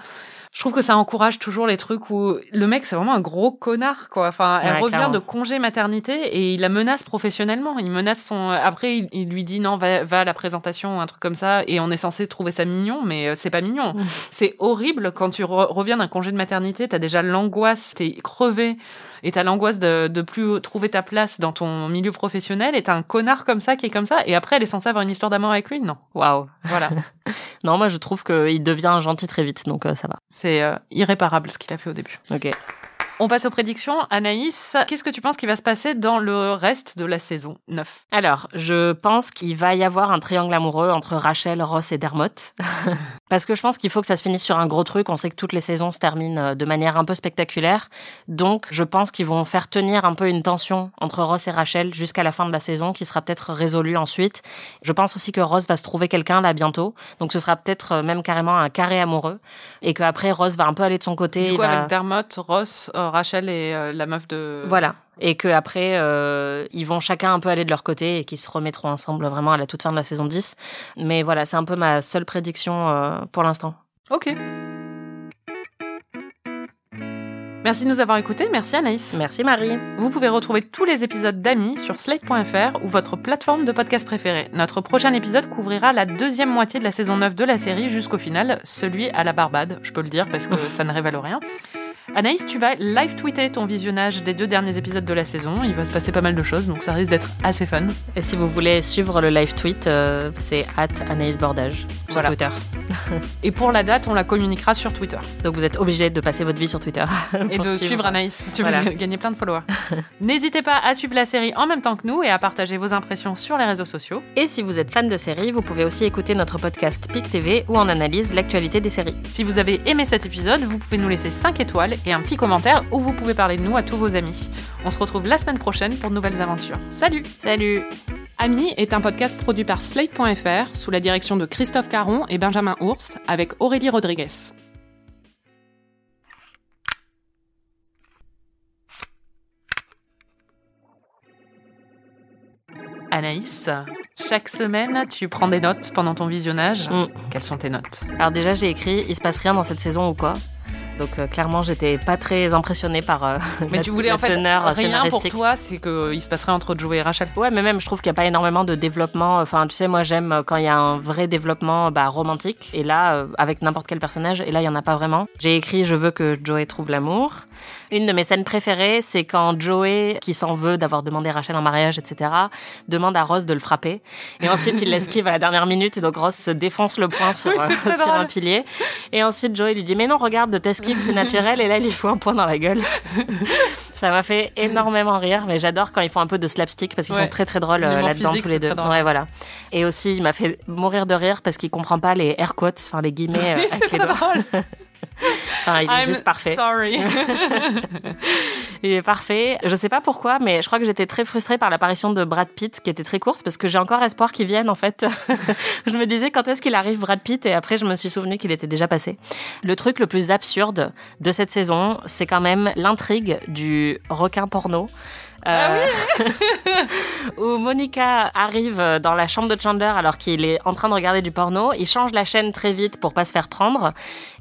Je trouve que ça encourage toujours les trucs où le mec c'est vraiment un gros connard quoi. Enfin, elle Ouais, revient clairement. de congé maternité et il la menace professionnellement. Il menace son. Après, il, il lui dit non, va, va à la présentation, un truc comme ça. Et on est censé trouver ça mignon, mais euh, c'est pas mignon. c'est horrible quand tu re- reviens d'un congé de maternité. T'as déjà l'angoisse, t'es crevé et t'as l'angoisse de, de plus trouver ta place dans ton milieu professionnel. Et t'as un connard comme ça qui est comme ça. Et après, elle est censée avoir une histoire d'amour avec lui? Non. Waouh. Voilà. Non, moi je trouve qu'il devient gentil très vite, donc euh, ça va. C'est euh, irréparable ce qu'il a fait au début. Ok. On passe aux prédictions. Anaïs, qu'est-ce que tu penses qui va se passer dans le reste de la saison 9 Alors, je pense qu'il va y avoir un triangle amoureux entre Rachel, Ross et Dermot. Parce que je pense qu'il faut que ça se finisse sur un gros truc. On sait que toutes les saisons se terminent euh, de manière un peu spectaculaire. Donc, je pense qu'ils vont faire tenir un peu une tension entre Ross et Rachel jusqu'à la fin de la saison, qui sera peut-être résolue ensuite. Je pense aussi que Ross va se trouver quelqu'un là bientôt. Donc, ce sera peut-être euh, même carrément un carré amoureux. Et qu'après, Ross va un peu aller de son côté. Du coup, va- avec Dermot, Ross, euh, Rachel et euh, la meuf de... Voilà. Et que après, euh, ils vont chacun un peu aller de leur côté et qu'ils se remettront ensemble vraiment à la toute fin de la saison 10. Mais voilà, c'est un peu ma seule prédiction euh, pour l'instant. Ok. Merci de nous avoir écoutés. Merci Anaïs. Merci Marie. Vous pouvez retrouver tous les épisodes d'Amis sur slate.fr ou votre plateforme de podcast préférée. Notre prochain épisode couvrira la deuxième moitié de la saison 9 de la série jusqu'au final, celui à la Barbade. Je peux le dire parce que ça ne révèle rien. Anaïs, tu vas live tweeter ton visionnage des deux derniers épisodes de la saison. Il va se passer pas mal de choses, donc ça risque d'être assez fun. Et si vous voulez suivre le live tweet, euh, c'est at Anaïs Bordage sur Voilà. Twitter. Et pour la date, on la communiquera sur Twitter. Donc vous êtes obligé de passer votre vie sur Twitter. Et de suivre Anaïs. Tu vas gagner plein de followers. N'hésitez pas à suivre la série en même temps que nous et à partager vos impressions sur les réseaux sociaux. Et si vous êtes fan de séries, vous pouvez aussi écouter notre podcast PIC TV où on analyse l'actualité des séries. Si vous avez aimé cet épisode, vous pouvez nous laisser 5 étoiles et un petit commentaire où vous pouvez parler de nous à tous vos amis. On se retrouve la semaine prochaine pour de nouvelles aventures. Salut Salut Ami est un podcast produit par Slate.fr sous la direction de Christophe Caron et Benjamin Ours avec Aurélie Rodriguez. Anaïs, chaque semaine, tu prends des notes pendant ton visionnage. Mm. Quelles sont tes notes? Alors déjà, j'ai écrit Il se passe rien dans cette saison ou quoi? Donc euh, clairement, j'étais pas très impressionnée par euh, Mais la, tu voulais la en fait teneur rien pour toi, c'est qu'il se passerait entre Joe et Rachel. Ouais, mais même, je trouve qu'il n'y a pas énormément de développement. Enfin, tu sais, moi, j'aime quand il y a un vrai développement bah, romantique. Et là, euh, avec n'importe quel personnage, et là, il y en a pas vraiment. J'ai écrit Je veux que Joey trouve l'amour. Une de mes scènes préférées, c'est quand Joey, qui s'en veut d'avoir demandé Rachel en mariage, etc., demande à Ross de le frapper. Et ensuite, il l'esquive à la dernière minute. Et donc, Ross se défonce le poing sur, Oui, euh, sur un pilier. Et ensuite, Joey lui dit Mais non, regarde, de t'esquive, c'est naturel. Et là, il lui fout un poing dans la gueule. Ça m'a fait énormément rire, mais j'adore quand ils font un peu de slapstick parce qu'ils Ouais. sont très très drôles euh, là-dedans tous les deux. Ouais, voilà. Et aussi, il m'a fait mourir de rire parce qu'il comprend pas les air quotes, enfin les guillemets euh, c'est très drôle. Enfin, il est I'm juste parfait. Sorry. Il est parfait. Je sais pas pourquoi, mais je crois que j'étais très frustrée par l'apparition de Brad Pitt, qui était très courte, parce que j'ai encore espoir qu'il vienne, en fait. je me disais quand est-ce qu'il arrive, Brad Pitt, et après je me suis souvenu qu'il était déjà passé. Le truc le plus absurde de cette saison, c'est quand même l'intrigue du requin porno. Euh, où Monica arrive dans la chambre de Chandler alors qu'il est en train de regarder du porno. Il change la chaîne très vite pour pas se faire prendre.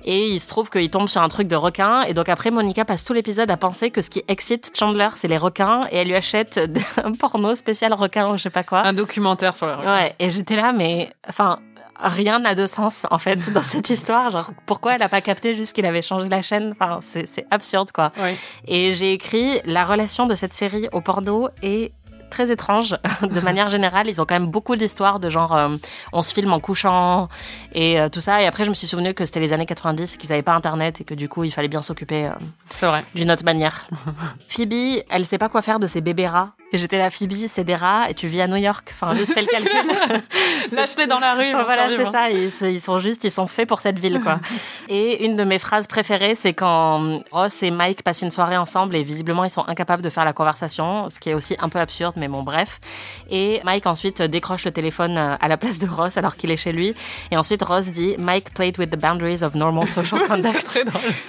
Et il se trouve qu'il tombe sur un truc de requin. Et donc après, Monica passe tout l'épisode à penser que ce qui excite Chandler, c'est les requins. Et elle lui achète un porno spécial requin ou je sais pas quoi. Un documentaire sur les requins. Ouais. Et j'étais là, mais enfin, rien n'a de sens en fait dans cette histoire. Genre, pourquoi elle a pas capté juste qu'il avait changé la chaîne? Enfin, c'est c'est absurde quoi. Ouais. Et j'ai écrit la relation de cette série au porno est très étrange de manière générale ils ont quand même beaucoup d'histoires de genre euh, on se filme en couchant et euh, tout ça et après je me suis souvenu que c'était les années 90 et qu'ils avaient pas internet et que du coup il fallait bien s'occuper euh, C'est vrai. d'une autre manière Phoebe elle sait pas quoi faire de ses bébés rats et j'étais là Phoebe c'est des rats et tu vis à New York enfin juste fais le calcul Lâche-les dans la rue. voilà, c'est ça. Ils, ils sont juste, ils sont faits pour cette ville, quoi. et une de mes phrases préférées, c'est quand Ross et Mike passent une soirée ensemble et visiblement ils sont incapables de faire la conversation, ce qui est aussi un peu absurde, mais bon, bref. Et Mike ensuite décroche le téléphone à la place de Ross alors qu'il est chez lui. Et ensuite Ross dit Mike played with the boundaries of normal social conduct.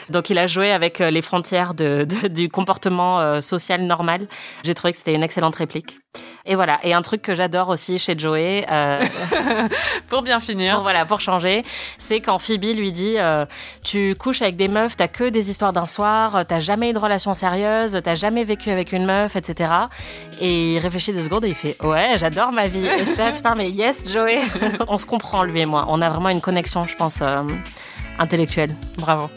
Donc il a joué avec euh, les frontières de, de- du comportement euh, social normal. J'ai trouvé que c'était une excellente réplique. Et voilà. Et un truc que j'adore aussi chez Joey, euh, pour bien finir, pour, voilà, pour changer, c'est quand Phoebe lui dit euh, Tu couches avec des meufs, t'as que des histoires d'un soir, t'as jamais eu de relation sérieuse, t'as jamais vécu avec une meuf, etc. Et il réfléchit deux secondes et il fait Ouais, j'adore ma vie. Et Ah, putain, mais yes, Joey. On se comprend, lui et moi. On a vraiment une connexion, je pense, euh, intellectuelle. Bravo.